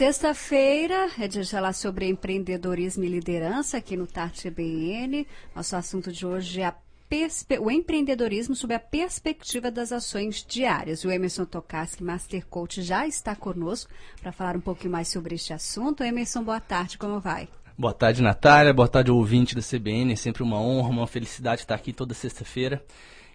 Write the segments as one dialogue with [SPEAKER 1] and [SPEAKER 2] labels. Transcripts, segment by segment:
[SPEAKER 1] Sexta-feira é de falar sobre empreendedorismo e liderança aqui no Tarte BN. Nosso assunto de hoje é a o empreendedorismo sob a perspectiva das ações diárias. O Emerson Tokarski, Master Coach, já está conosco para falar um pouquinho mais sobre este assunto. Emerson, boa tarde, como vai?
[SPEAKER 2] Boa tarde, Natália. Boa tarde, ouvinte da CBN. É sempre uma honra, uma felicidade estar aqui toda sexta-feira.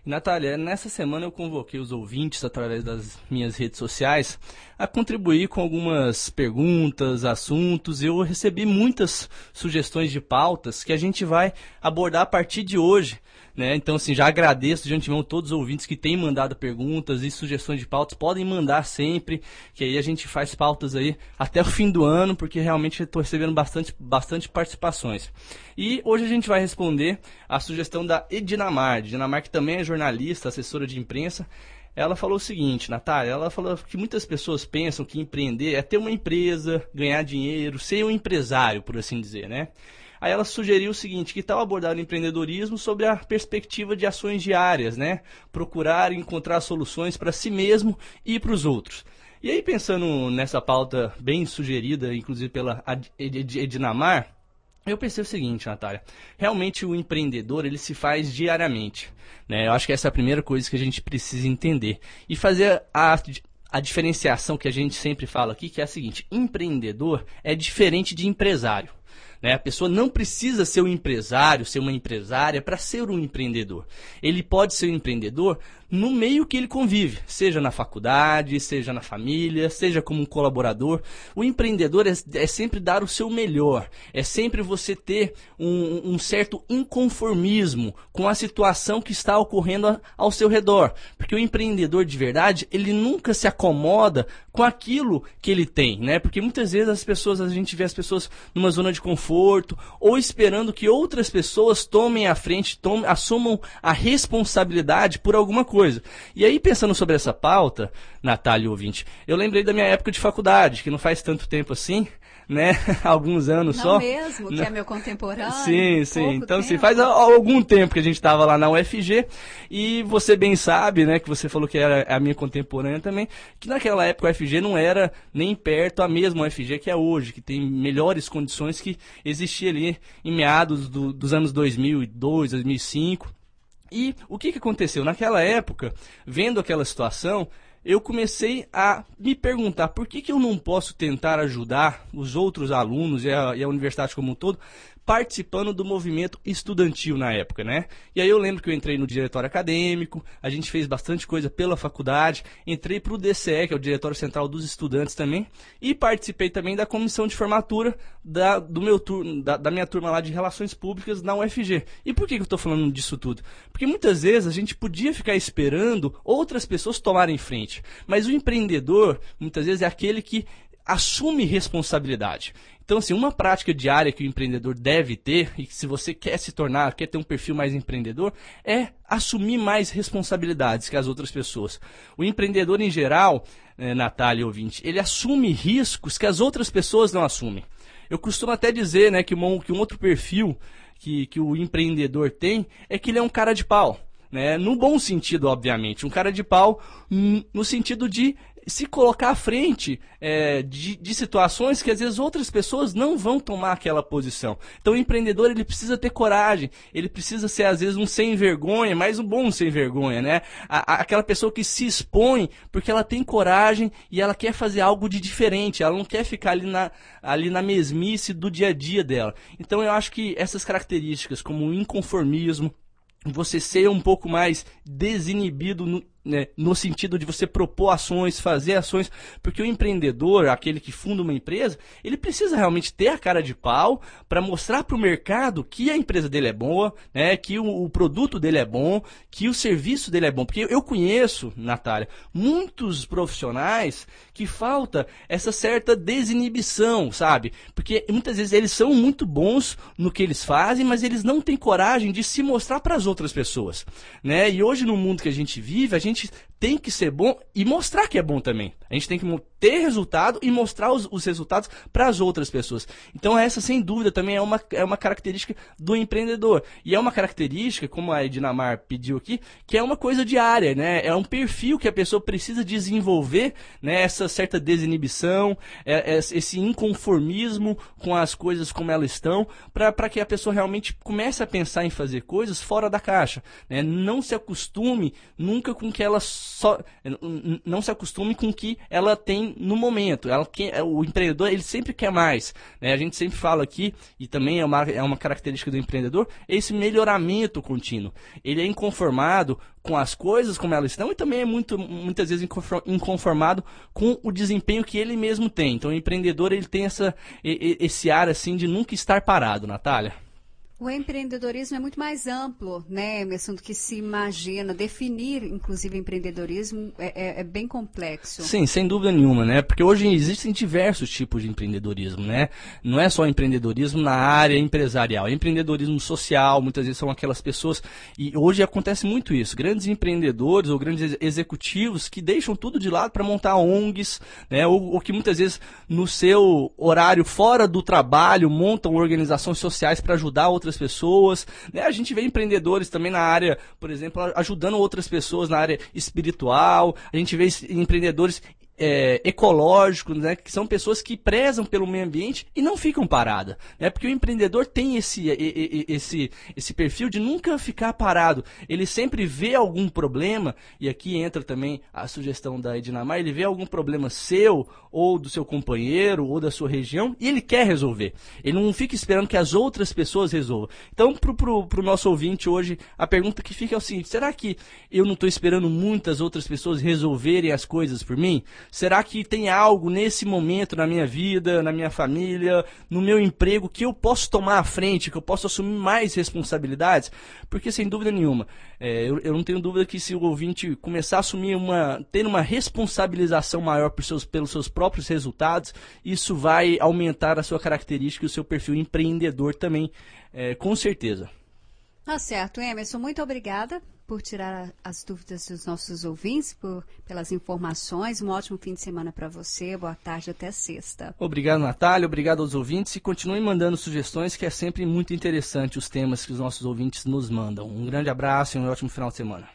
[SPEAKER 2] Natália, nessa semana eu convoquei os ouvintes através das minhas redes sociais a contribuir com algumas perguntas, assuntos. Eu recebi muitas sugestões de pautas que a gente vai abordar a partir de hoje né? Então, assim, já agradeço de antemão todos os ouvintes que têm mandado perguntas e sugestões de pautas. Podem mandar sempre, que aí a gente faz pautas aí até o fim do ano, porque realmente estou recebendo bastante, bastante participações. E hoje a gente vai responder a sugestão da Edinamar. Edinamar, que também é jornalista, assessora de imprensa. Ela falou o seguinte, Natália, ela falou que muitas pessoas pensam que empreender é ter uma empresa, ganhar dinheiro, ser um empresário, por assim dizer, né? Aí ela sugeriu o seguinte, que tal abordar o empreendedorismo sobre a perspectiva de ações diárias, né? Procurar encontrar soluções para si mesmo e para os outros. E aí, pensando nessa pauta bem sugerida, inclusive pela Edinamar, eu pensei o seguinte, Natália, realmente o empreendedor ele se faz diariamente, né? Eu acho que essa é a primeira coisa que a gente precisa entender e fazer a, a diferenciação que a gente sempre fala aqui, que é a seguinte: empreendedor é diferente de empresário. Né? A pessoa não precisa ser um empresário, ser uma empresária para ser um empreendedor. Ele pode ser um empreendedor no meio que ele convive, seja na faculdade, seja na família, seja como um colaborador. O empreendedor é, é sempre dar o seu melhor, é sempre você ter um, um, certo inconformismo com a situação que está ocorrendo ao seu redor. Porque o empreendedor de verdade, ele nunca se acomoda com aquilo que ele tem, né? Porque muitas vezes as pessoas, a gente vê as pessoas numa zona de conforto ou esperando que outras pessoas tomem a frente, tomem, assumam a responsabilidade por alguma coisa coisa. E aí, pensando sobre essa pauta, Natália ouvinte, eu lembrei da minha época de faculdade, que não faz tanto tempo assim, né? Alguns anos
[SPEAKER 1] não
[SPEAKER 2] só.
[SPEAKER 1] mesmo, que é meu contemporâneo.
[SPEAKER 2] Sim, sim. Então, sim, faz algum tempo que a gente estava lá na UFG e você bem sabe, né, que você falou que era a minha contemporânea também, que naquela época a UFG não era nem perto a mesma UFG que é hoje, que tem melhores condições que existia ali em meados do, dos anos 2002, 2005. E o que, que aconteceu? Naquela época, vendo aquela situação, eu comecei a me perguntar por que, que eu não posso tentar ajudar os outros alunos e a, e a universidade como um todo participando do movimento estudantil na época, né? E aí eu lembro que eu entrei no diretório acadêmico, a gente fez bastante coisa pela faculdade, entrei para o DCE, que é o Diretório Central dos Estudantes também, e participei também da comissão de formatura da, do meu turno, da, da minha turma lá de Relações Públicas na UFG. E por que, que eu estou falando disso tudo? Porque muitas vezes a gente podia ficar esperando outras pessoas tomarem frente, mas o empreendedor, muitas vezes, é aquele que assume responsabilidade. Então, assim, uma prática diária que o empreendedor deve ter, e que se você quer se tornar, quer ter um perfil mais empreendedor, é assumir mais responsabilidades que as outras pessoas. O empreendedor, em geral, é, Natália ouvinte, ele assume riscos que as outras pessoas não assumem. Eu costumo até dizer né, que, um, que um outro perfil que, que o empreendedor tem é que ele é um cara de pau. Né? No bom sentido, obviamente. Um cara de pau no sentido de se colocar à frente é, de, de, situações que às vezes outras pessoas não vão tomar aquela posição. Então o empreendedor ele precisa ter coragem, ele precisa ser às vezes um sem vergonha, mas um bom sem vergonha, né? A, a, aquela pessoa que se expõe porque ela tem coragem e ela quer fazer algo de diferente, ela não quer ficar ali na, ali na mesmice do dia a dia dela. Então eu acho que essas características como o inconformismo, você ser um pouco mais desinibido no, né, no sentido de você propor ações, fazer ações, porque o empreendedor, aquele que funda uma empresa, ele precisa realmente ter a cara de pau para mostrar para o mercado que a empresa dele é boa, né, que o, o, produto dele é bom, que o serviço dele é bom. Porque eu conheço, Natália, muitos profissionais que falta essa certa desinibição, sabe? Porque muitas vezes eles são muito bons no que eles fazem, mas eles não têm coragem de se mostrar para as outras pessoas, né? E hoje no mundo que a gente vive, a gente gente tem que ser bom e mostrar que é bom também. A gente tem que ter resultado e mostrar os, os resultados para as outras pessoas. Então essa, sem dúvida, também é uma, é uma característica do empreendedor. E é uma característica, como a Edinamar pediu aqui, que é uma coisa diária, né? É um perfil que a pessoa precisa desenvolver, né? Essa certa desinibição, é, é, esse inconformismo com as coisas como elas estão, para que a pessoa realmente comece a pensar em fazer coisas fora da caixa. Né? Não se acostume nunca com que ela só não se acostume com o que ela tem no momento. Ela quer, o empreendedor ele sempre quer mais. Né? A gente sempre fala aqui e também é uma, é uma característica do empreendedor esse melhoramento contínuo. Ele é inconformado com as coisas como elas estão e também é muito, muitas vezes inconformado com o desempenho que ele mesmo tem. Então o empreendedor ele tem essa, esse ar assim de nunca estar parado, Natália.
[SPEAKER 1] O empreendedorismo é muito mais amplo, né, Emerson, do que se imagina. Definir, inclusive, empreendedorismo é, é, é, bem complexo.
[SPEAKER 2] Sim, sem dúvida nenhuma, né? Porque hoje existem diversos tipos de empreendedorismo, né? Não é só empreendedorismo na área empresarial, é empreendedorismo social, muitas vezes são aquelas pessoas. E hoje acontece muito isso. Grandes empreendedores ou grandes executivos que deixam tudo de lado para montar ONGs, né? Ou, ou que muitas vezes no seu horário fora do trabalho montam organizações sociais para ajudar outras outras pessoas. Né? A gente vê empreendedores também na área, por exemplo, ajudando outras pessoas na área espiritual. A gente vê empreendedores é, ecológicos, né, que são pessoas que prezam pelo meio ambiente e não ficam paradas. Né, porque o empreendedor tem esse, esse, esse perfil de nunca ficar parado. Ele sempre vê algum problema, e aqui entra também a sugestão da Edinamar, ele vê algum problema seu, ou do seu companheiro, ou da sua região, e ele quer resolver. Ele não fica esperando que as outras pessoas resolvam. Então, para o nosso ouvinte hoje, a pergunta que fica é o seguinte: será que eu não estou esperando muitas outras pessoas resolverem as coisas por mim? Será que tem algo nesse momento na minha vida, na minha família, no meu emprego que eu posso tomar à frente, que eu posso assumir mais responsabilidades? Porque sem dúvida nenhuma, é, eu, eu, não tenho dúvida que se o ouvinte começar a assumir uma, ter uma responsabilização maior seus, pelos seus próprios resultados, isso vai aumentar a sua característica e o seu perfil empreendedor também, é, com certeza.
[SPEAKER 1] Tá certo, Emerson, muito obrigada por tirar as dúvidas dos nossos ouvintes, por, pelas informações. Um ótimo fim de semana para você. Boa tarde até sexta.
[SPEAKER 2] Obrigado, Natália. Obrigado aos ouvintes. E continuem mandando sugestões, que é sempre muito interessante os temas que os nossos ouvintes nos mandam. Um grande abraço e um ótimo final de semana.